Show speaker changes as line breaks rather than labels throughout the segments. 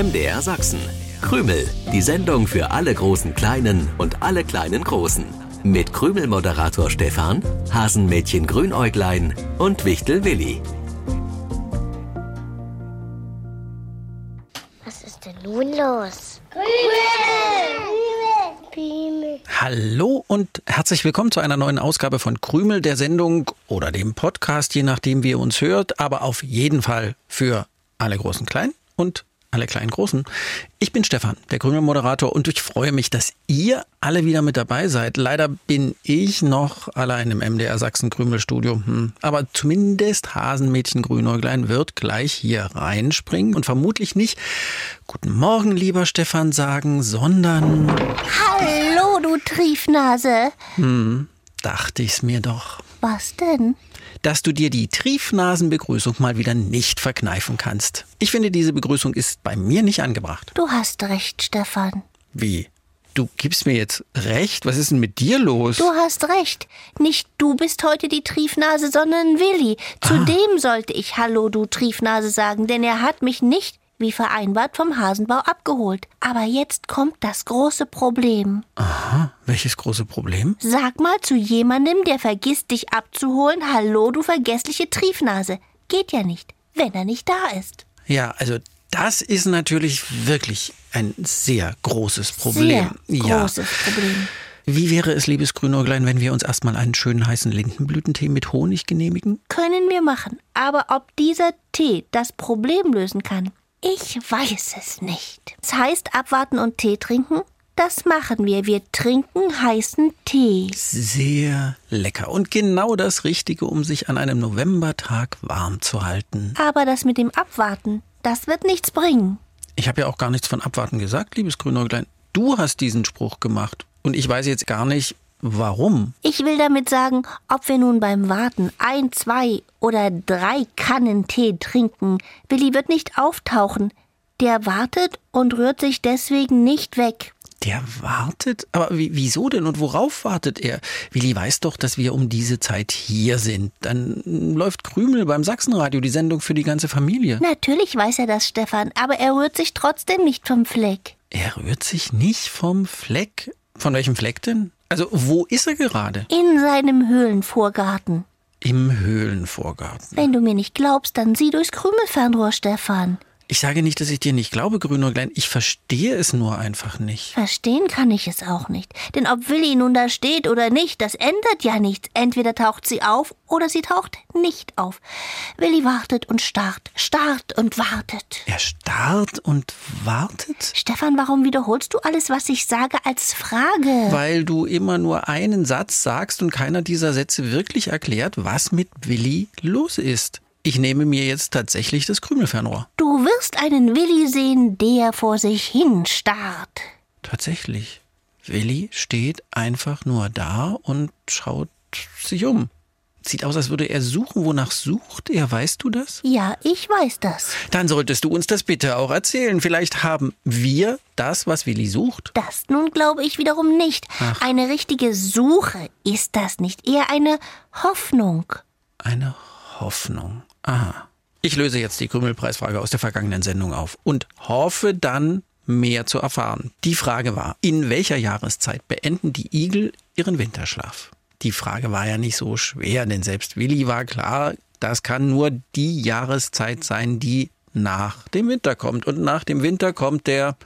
MDR Sachsen. Krümel, die Sendung für alle großen Kleinen und alle kleinen Großen. Mit Krümel-Moderator Stefan, Hasenmädchen Grünäuglein und Wichtel Willi.
Was ist denn nun los?
Hallo und herzlich willkommen zu einer neuen Ausgabe von Krümel, der Sendung oder dem Podcast, je nachdem, wie ihr uns hört, aber auf jeden Fall für alle großen Kleinen und alle kleinen Großen. Ich bin Stefan, der Krümel-Moderator und ich freue mich, dass ihr alle wieder mit dabei seid. Leider bin ich noch allein im MDR Sachsen Krümel-Studio. Hm. Aber zumindest Hasenmädchen Grünäuglein wird gleich hier reinspringen und vermutlich nicht Guten Morgen, lieber Stefan sagen, sondern
Hallo, du Triefnase.
hm, dachte ich's mir doch.
Was denn?
Dass du dir die Triefnasenbegrüßung mal wieder nicht verkneifen kannst. Ich finde, diese Begrüßung ist bei mir nicht angebracht.
Du hast recht, Stefan.
Wie? Du gibst mir jetzt recht? Was ist denn mit dir los?
Du hast recht. Nicht du bist heute die Triefnase, sondern Willi. Zudem sollte ich Hallo, du Triefnase sagen, denn er hat mich nicht, wie vereinbart, vom Hasenbau abgeholt. Aber jetzt kommt das große Problem.
Aha, welches große Problem?
Sag mal zu jemandem, der vergisst, dich abzuholen, Hallo, du vergessliche Triefnase. Geht ja nicht, wenn er nicht da ist.
Ja, also das ist natürlich wirklich ein sehr großes Problem.
Sehr
ja.
großes Problem.
Wie wäre es, liebes Grünäuglein, wenn wir uns erstmal einen schönen heißen Lindenblütentee mit Honig genehmigen?
Können wir machen. Aber ob dieser Tee das Problem lösen kann, ich weiß es nicht. Es heißt abwarten und Tee trinken? Das machen wir. Wir trinken heißen Tee.
Sehr lecker und genau das Richtige, um sich an einem Novembertag warm zu halten.
Aber das mit dem Abwarten, das wird nichts bringen.
Ich habe ja auch gar nichts von Abwarten gesagt, liebes Grünäuglein. Du hast diesen Spruch gemacht und ich weiß jetzt gar nicht, warum.
Ich will damit sagen, ob wir nun beim Warten ein, zwei oder drei Kannen Tee trinken, Willi wird nicht auftauchen. Der wartet und rührt sich deswegen nicht weg.
Der wartet? Aber wie, wieso denn und worauf wartet er? Willi weiß doch, dass wir um diese Zeit hier sind. Dann läuft Krümel beim Sachsenradio, die Sendung für die ganze Familie.
Natürlich weiß er das, Stefan, aber er rührt sich trotzdem nicht vom Fleck.
Er rührt sich nicht vom Fleck. Von welchem Fleck denn? Also, wo ist er gerade?
In seinem Höhlenvorgarten.
Im Höhlenvorgarten.
Wenn du mir nicht glaubst, dann sieh durchs Krümelfernrohr, Stefan.
Ich sage nicht, dass ich dir nicht glaube, Grünäuglein. Ich verstehe es nur einfach nicht.
Verstehen kann ich es auch nicht. Denn ob Willi nun da steht oder nicht, das ändert ja nichts. Entweder taucht sie auf oder sie taucht nicht auf. Willi wartet und starrt, starrt und wartet.
Er starrt und wartet?
Stefan, warum wiederholst du alles, was ich sage, als Frage?
Weil du immer nur einen Satz sagst und keiner dieser Sätze wirklich erklärt, was mit Willi los ist. Ich nehme mir jetzt tatsächlich das Krümelfernrohr.
Du wirst einen Willi sehen, der vor sich hin starrt.
Tatsächlich. Willi steht einfach nur da und schaut sich um. Sieht aus, als würde er suchen. Wonach sucht er? Weißt du das?
Ja, ich weiß das.
Dann solltest du uns das bitte auch erzählen. Vielleicht haben wir das, was Willi sucht.
Das nun glaube ich wiederum nicht.
Ach.
Eine richtige Suche ist das nicht, eher eine Hoffnung.
Eine Hoffnung. Aha. Ich löse jetzt die Krümelpreisfrage aus der vergangenen Sendung auf und hoffe dann mehr zu erfahren. Die Frage war, in welcher Jahreszeit beenden die Igel ihren Winterschlaf? Die Frage war ja nicht so schwer, denn selbst Willi war klar, das kann nur die Jahreszeit sein, die nach dem Winter kommt. Und nach dem Winter kommt der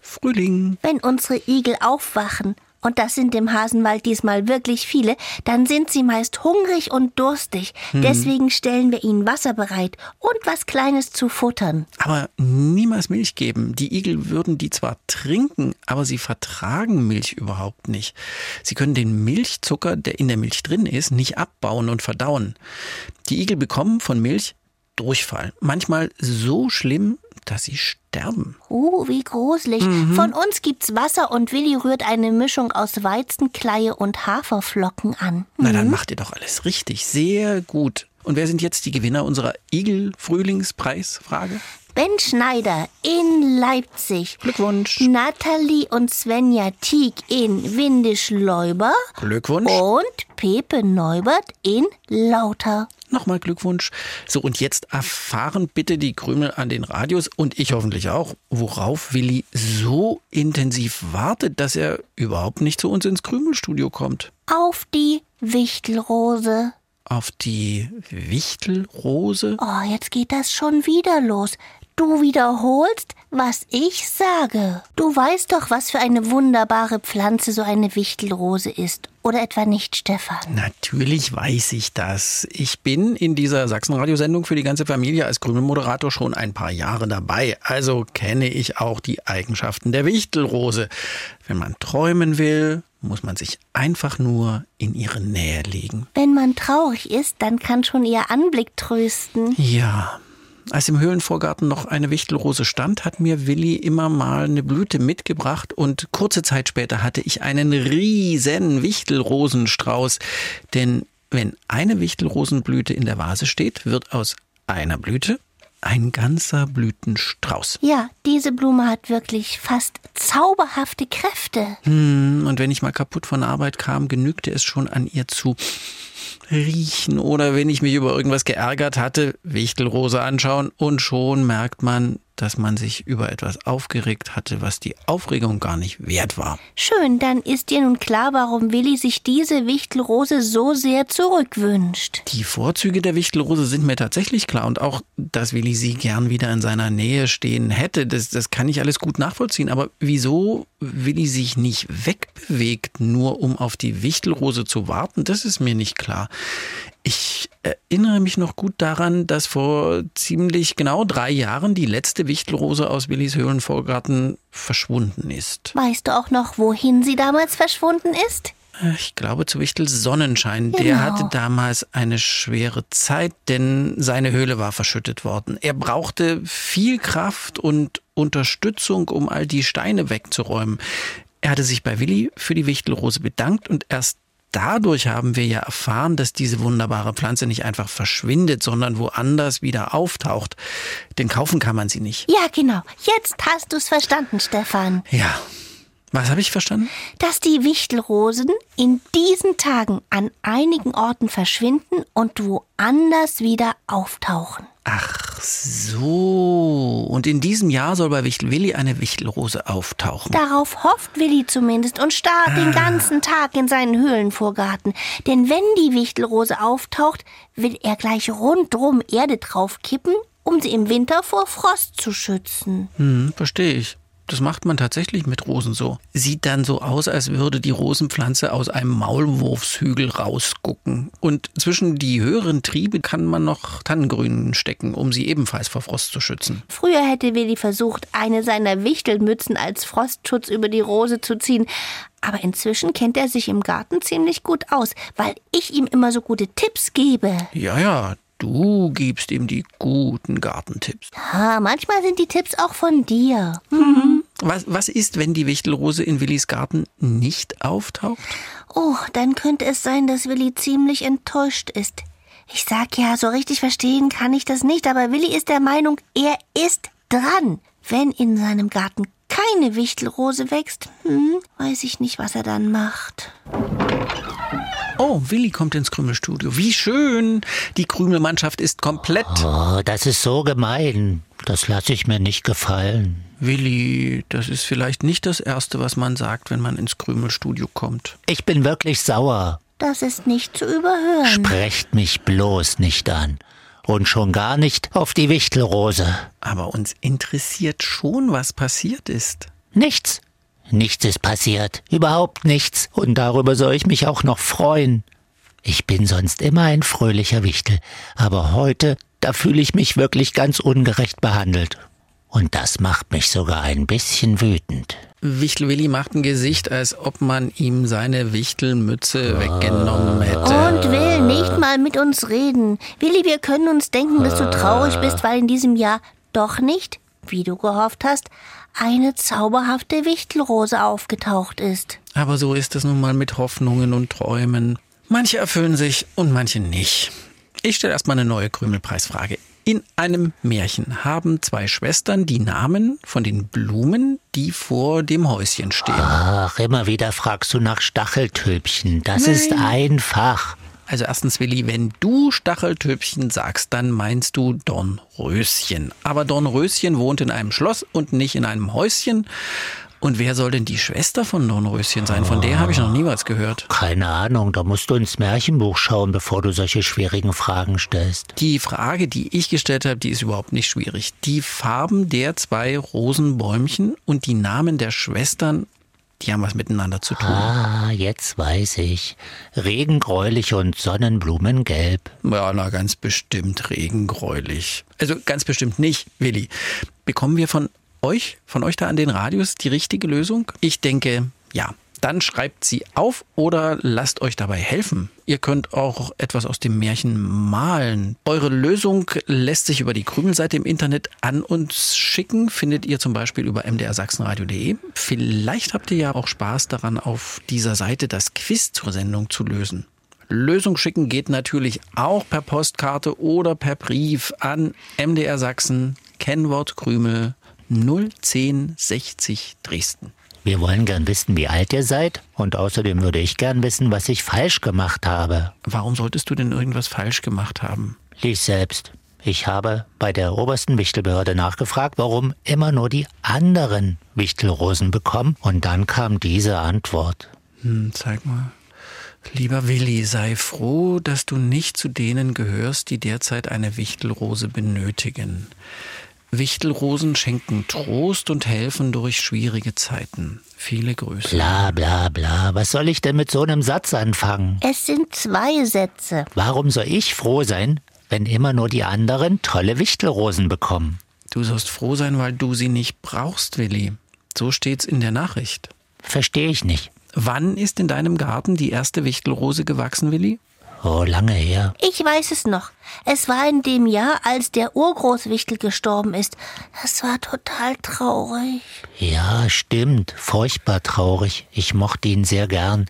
Frühling.
Wenn unsere Igel aufwachen, und das sind im Hasenwald diesmal wirklich viele, dann sind sie meist hungrig und durstig. Deswegen stellen wir ihnen Wasser bereit und was Kleines zu futtern.
Aber niemals Milch geben. Die Igel würden die zwar trinken, aber sie vertragen Milch überhaupt nicht. Sie können den Milchzucker, der in der Milch drin ist, nicht abbauen und verdauen. Die Igel bekommen von Milch Durchfall. Manchmal so schlimm, dass sie sterben.
Uh, wie gruselig. Von uns gibt's Wasser und Willi rührt eine Mischung aus Weizenkleie und Haferflocken an.
Na, dann macht ihr doch alles richtig. Sehr gut. Und wer sind jetzt die Gewinner unserer Igel-Frühlingspreisfrage?
Ben Schneider in Leipzig.
Glückwunsch.
Nathalie und Svenja Tieck in Windisch-Leuber.
Glückwunsch.
Und Pepe Neubert in Lauter.
Nochmal Glückwunsch. So, und jetzt erfahren bitte die Krümel an den Radios und ich hoffentlich auch, worauf Willi so intensiv wartet, dass er überhaupt nicht zu uns ins Krümelstudio kommt.
Auf die Wichtelrose.
Auf die Wichtelrose?
Oh, jetzt geht das schon wieder los. Du wiederholst, was ich sage. Du weißt doch, was für eine wunderbare Pflanze so eine Wichtelrose ist. Oder etwa nicht, Stefan?
Natürlich weiß ich das. Ich bin in dieser Sachsenradiosendung für die ganze Familie als Krümelmoderator schon ein paar Jahre dabei. Also kenne ich auch die Eigenschaften der Wichtelrose. Wenn man träumen will, muss man sich einfach nur in ihre Nähe legen.
Wenn man traurig ist, dann kann schon ihr Anblick trösten.
Ja, als im Höhlenvorgarten noch eine Wichtelrose stand, hat mir Willi immer mal eine Blüte mitgebracht und kurze Zeit später hatte ich einen riesen Wichtelrosenstrauß. Denn wenn eine Wichtelrosenblüte in der Vase steht, wird aus einer Blüte ein ganzer Blütenstrauß.
Ja, diese Blume hat wirklich fast zauberhafte Kräfte.
Hm, und wenn ich mal kaputt von Arbeit kam, genügte es schon an ihr zu riechen oder wenn ich mich über irgendwas geärgert hatte, Wichtelrose anschauen und schon merkt man, dass man sich über etwas aufgeregt hatte, was die Aufregung gar nicht wert war.
Schön, dann ist dir nun klar, warum Willi sich diese Wichtelrose so sehr zurückwünscht.
Die Vorzüge der Wichtelrose sind mir tatsächlich klar und auch, dass Willi sie gern wieder in seiner Nähe stehen hätte, das, das kann ich alles gut nachvollziehen. Aber wieso Willi sich nicht wegbewegt, nur um auf die Wichtelrose zu warten, das ist mir nicht klar. Ich erinnere mich noch gut daran, dass vor ziemlich genau drei Jahren die letzte Wichtelrose aus Willis Höhlenvorgarten verschwunden ist.
Weißt du auch noch, wohin sie damals verschwunden ist?
Ich glaube zu Wichtel Sonnenschein. Genau. Der hatte damals eine schwere Zeit, denn seine Höhle war verschüttet worden. Er brauchte viel Kraft und Unterstützung, um all die Steine wegzuräumen. Er hatte sich bei Willi für die Wichtelrose bedankt und erst dadurch haben wir ja erfahren, dass diese wunderbare Pflanze nicht einfach verschwindet, sondern woanders wieder auftaucht. Denn kaufen kann man sie nicht.
Ja, genau. Jetzt hast du es verstanden, Stefan.
Ja. Was habe ich verstanden?
Dass die Wichtelrosen in diesen Tagen an einigen Orten verschwinden und woanders wieder auftauchen.
Ach so. Und in diesem Jahr soll bei Wichtel Willi eine Wichtelrose auftauchen.
Darauf hofft Willi zumindest und starrt ah. den ganzen Tag in seinen Höhlenvorgarten. Denn wenn die Wichtelrose auftaucht, will er gleich rundrum Erde draufkippen, um sie im Winter vor Frost zu schützen.
Hm, verstehe ich. Das macht man tatsächlich mit Rosen so. Sieht dann so aus, als würde die Rosenpflanze aus einem Maulwurfshügel rausgucken. Und zwischen die höheren Triebe kann man noch Tannengrün stecken, um sie ebenfalls vor Frost zu schützen.
Früher hätte Willi versucht, eine seiner Wichtelmützen als Frostschutz über die Rose zu ziehen. Aber inzwischen kennt er sich im Garten ziemlich gut aus, weil ich ihm immer so gute Tipps gebe.
Ja, ja, Du gibst ihm die guten Gartentipps.
Ja, manchmal sind die Tipps auch von dir.
Mhm. Was, was ist, wenn die Wichtelrose in Willis Garten nicht auftaucht?
Oh, dann könnte es sein, dass Willi ziemlich enttäuscht ist. Ich sag ja, so richtig verstehen kann ich das nicht, aber Willi ist der Meinung, er ist dran. Wenn in seinem Garten keine Wichtelrose wächst, hm, weiß ich nicht, was er dann macht.
Oh, Willi kommt ins Krümelstudio. Wie schön. Die Krümelmannschaft ist komplett.
Oh, das ist so gemein. Das lasse ich mir nicht gefallen.
Willi, das ist vielleicht nicht das Erste, was man sagt, wenn man ins Krümelstudio kommt.
Ich bin wirklich sauer.
Das ist nicht zu überhören.
Sprecht mich bloß nicht an. Und schon gar nicht auf die Wichtelrose.
Aber uns interessiert schon, was passiert ist.
Nichts. Nichts ist passiert, überhaupt nichts, und darüber soll ich mich auch noch freuen. Ich bin sonst immer ein fröhlicher Wichtel, aber heute, da fühle ich mich wirklich ganz ungerecht behandelt. Und das macht mich sogar ein bisschen wütend.
Wichtel Willi macht ein Gesicht, als ob man ihm seine Wichtelmütze ah. weggenommen hätte.
Und will nicht mal mit uns reden. Willi, wir können uns denken, dass du traurig bist, weil in diesem Jahr doch nicht, wie du gehofft hast, eine zauberhafte Wichtelrose aufgetaucht ist.
Aber so ist es nun mal mit Hoffnungen und Träumen. Manche erfüllen sich und manche nicht. Ich stelle erstmal eine neue Krümelpreisfrage. In einem Märchen haben zwei Schwestern die Namen von den Blumen, die vor dem Häuschen stehen.
Ach, immer wieder fragst du nach Stacheltülpchen. Das Nein. ist einfach.
Also erstens, Willi, wenn du Stacheltöpfchen sagst, dann meinst du Dornröschen. Aber Dornröschen wohnt in einem Schloss und nicht in einem Häuschen. Und wer soll denn die Schwester von Dornröschen sein? Von der habe ich noch nie was gehört.
Keine Ahnung, da musst du ins Märchenbuch schauen, bevor du solche schwierigen Fragen stellst.
Die Frage, die ich gestellt habe, die ist überhaupt nicht schwierig. Die Farben der zwei Rosenbäumchen und die Namen der Schwestern, die haben was miteinander zu tun.
Ah, jetzt weiß ich. Regengräulich und Sonnenblumengelb.
Ja, na, ganz bestimmt regengräulich. Also ganz bestimmt nicht, Willi. Bekommen wir von euch, von euch da an den Radios die richtige Lösung? Ich denke, ja. Dann schreibt sie auf oder lasst euch dabei helfen. Ihr könnt auch etwas aus dem Märchen malen. Eure Lösung lässt sich über die Krümelseite im Internet an uns schicken. Findet ihr zum Beispiel über mdrsachsenradio.de. Vielleicht habt ihr ja auch Spaß daran, auf dieser Seite das Quiz zur Sendung zu lösen. Lösung schicken geht natürlich auch per Postkarte oder per Brief an MDR Sachsen, Kennwort Krümel 01060 Dresden.
Wir wollen gern wissen, wie alt ihr seid. Und außerdem würde ich gern wissen, was ich falsch gemacht habe.
Warum solltest du denn irgendwas falsch gemacht haben?
Lies selbst. Ich habe bei der obersten Wichtelbehörde nachgefragt, warum immer nur die anderen Wichtelrosen bekommen. Und dann kam diese Antwort.
Hm, zeig mal. Lieber Willi, sei froh, dass du nicht zu denen gehörst, die derzeit eine Wichtelrose benötigen. Wichtelrosen schenken Trost und helfen durch schwierige Zeiten. Viele Grüße.
Bla bla bla. Was soll ich denn mit so einem Satz anfangen?
Es sind zwei Sätze.
Warum soll ich froh sein, wenn immer nur die anderen tolle Wichtelrosen bekommen?
Du sollst froh sein, weil du sie nicht brauchst, Willi. So steht's in der Nachricht.
Verstehe ich nicht.
Wann ist in deinem Garten die erste Wichtelrose gewachsen, Willi?
Oh, lange her.
Ich weiß es noch. Es war in dem Jahr, als der Urgroßwichtel gestorben ist. Das war total traurig.
Ja, stimmt. Furchtbar traurig. Ich mochte ihn sehr gern.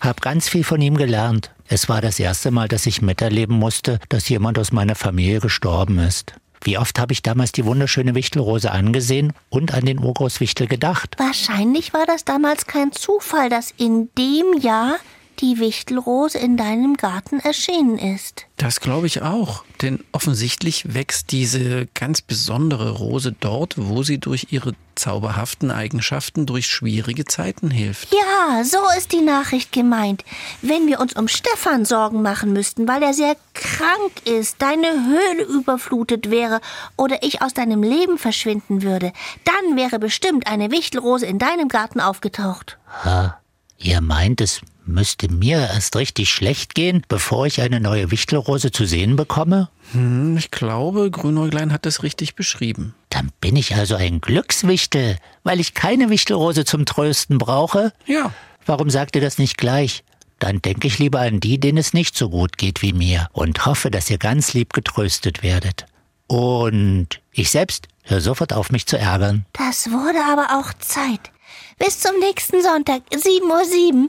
Hab ganz viel von ihm gelernt. Es war das erste Mal, dass ich miterleben musste, dass jemand aus meiner Familie gestorben ist. Wie oft habe ich damals die wunderschöne Wichtelrose angesehen und an den Urgroßwichtel gedacht?
Wahrscheinlich war das damals kein Zufall, dass in dem Jahr die Wichtelrose in deinem Garten erschienen ist.
Das glaube ich auch, denn offensichtlich wächst diese ganz besondere Rose dort, wo sie durch ihre zauberhaften Eigenschaften durch schwierige Zeiten hilft.
Ja, so ist die Nachricht gemeint. Wenn wir uns um Stefan Sorgen machen müssten, weil er sehr krank ist, deine Höhle überflutet wäre oder ich aus deinem Leben verschwinden würde, dann wäre bestimmt eine Wichtelrose in deinem Garten aufgetaucht.
Ha, ihr meint, es müsste mir erst richtig schlecht gehen, bevor ich eine neue Wichtelrose zu sehen bekomme?
Hm, ich glaube, Grünäuglein hat es richtig beschrieben.
Dann bin ich also ein Glückswichtel, weil ich keine Wichtelrose zum Trösten brauche?
Ja.
Warum sagt ihr das nicht gleich? Dann denke ich lieber an die, denen es nicht so gut geht wie mir und hoffe, dass ihr ganz lieb getröstet werdet. Und ich selbst höre sofort auf, mich zu ärgern.
Das wurde aber auch Zeit. Bis zum nächsten Sonntag, 7.07 Uhr.